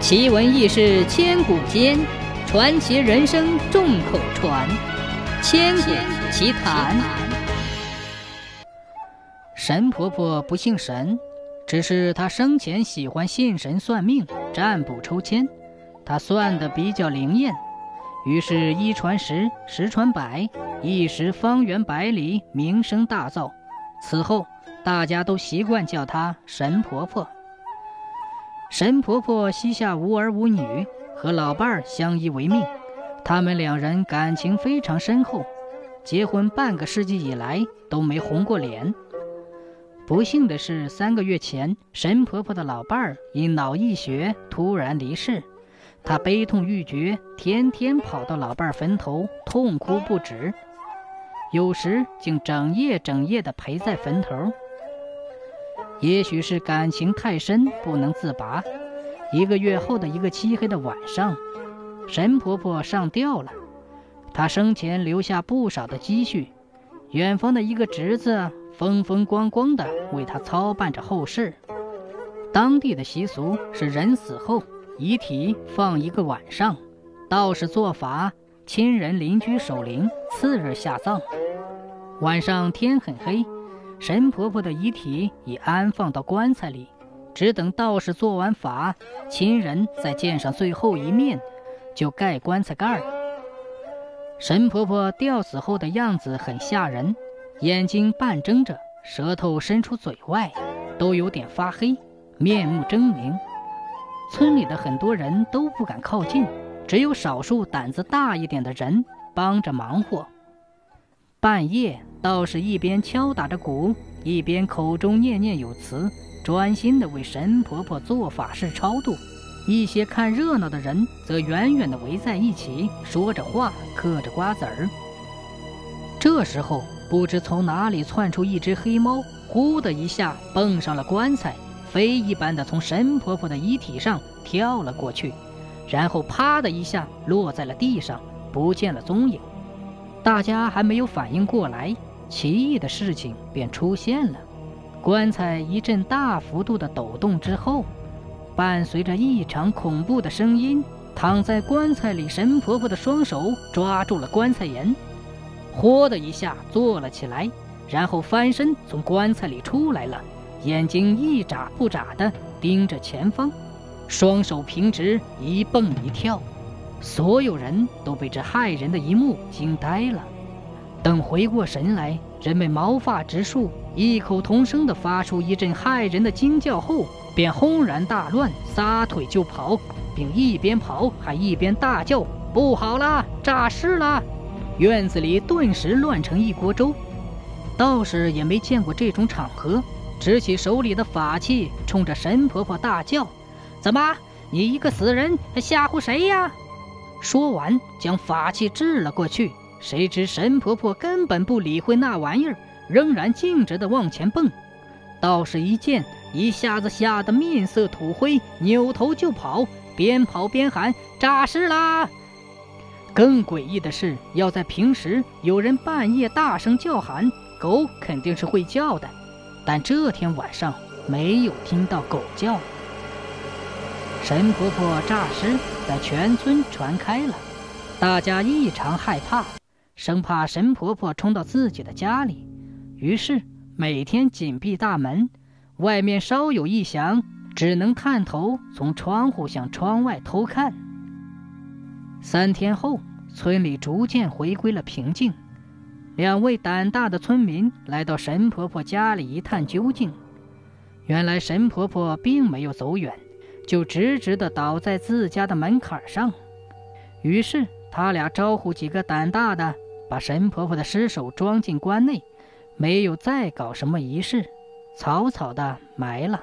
奇闻异事千古间，传奇人生众口传。千古奇谈。神婆婆不姓神，只是她生前喜欢信神算命、占卜抽签，她算的比较灵验。于是，一传十，十传百，一时方圆百里名声大噪。此后，大家都习惯叫她神婆婆。神婆婆膝下无儿无女，和老伴儿相依为命。他们两人感情非常深厚，结婚半个世纪以来都没红过脸。不幸的是，三个月前，神婆婆的老伴儿因脑溢血突然离世。她悲痛欲绝，天天跑到老伴儿坟头痛哭不止，有时竟整夜整夜地陪在坟头。也许是感情太深，不能自拔。一个月后的一个漆黑的晚上，神婆婆上吊了。她生前留下不少的积蓄，远方的一个侄子风风光光的为她操办着后事。当地的习俗是，人死后遗体放一个晚上，道士做法，亲人邻居守灵，次日下葬。晚上天很黑。神婆婆的遗体已安放到棺材里，只等道士做完法，亲人再见上最后一面，就盖棺材盖儿。神婆婆吊死后的样子很吓人，眼睛半睁着，舌头伸出嘴外，都有点发黑，面目狰狞。村里的很多人都不敢靠近，只有少数胆子大一点的人帮着忙活。半夜。道士一边敲打着鼓，一边口中念念有词，专心的为神婆婆做法事超度。一些看热闹的人则远远的围在一起，说着话，嗑着瓜子儿。这时候，不知从哪里窜出一只黑猫，呼的一下蹦上了棺材，飞一般的从神婆婆的遗体上跳了过去，然后啪的一下落在了地上，不见了踪影。大家还没有反应过来。奇异的事情便出现了，棺材一阵大幅度的抖动之后，伴随着异常恐怖的声音，躺在棺材里神婆婆的双手抓住了棺材沿，嚯的一下坐了起来，然后翻身从棺材里出来了，眼睛一眨不眨的盯着前方，双手平直一蹦一跳，所有人都被这骇人的一幕惊呆了。等回过神来，人们毛发直竖，异口同声地发出一阵骇人的惊叫后，便轰然大乱，撒腿就跑，并一边跑还一边大叫：“不好了，诈尸了！”院子里顿时乱成一锅粥。道士也没见过这种场合，执起手里的法器，冲着神婆婆大叫：“怎么，你一个死人还吓唬谁呀？”说完，将法器掷了过去。谁知神婆婆根本不理会那玩意儿，仍然径直地往前蹦。道士一见，一下子吓得面色土灰，扭头就跑，边跑边喊：“诈尸啦！”更诡异的是，要在平时，有人半夜大声叫喊，狗肯定是会叫的，但这天晚上没有听到狗叫。神婆婆诈尸在全村传开了，大家异常害怕。生怕神婆婆冲到自己的家里，于是每天紧闭大门，外面稍有异响，只能探头从窗户向窗外偷看。三天后，村里逐渐回归了平静。两位胆大的村民来到神婆婆家里一探究竟，原来神婆婆并没有走远，就直直地倒在自家的门槛上。于是他俩招呼几个胆大的。把神婆婆的尸首装进棺内，没有再搞什么仪式，草草的埋了。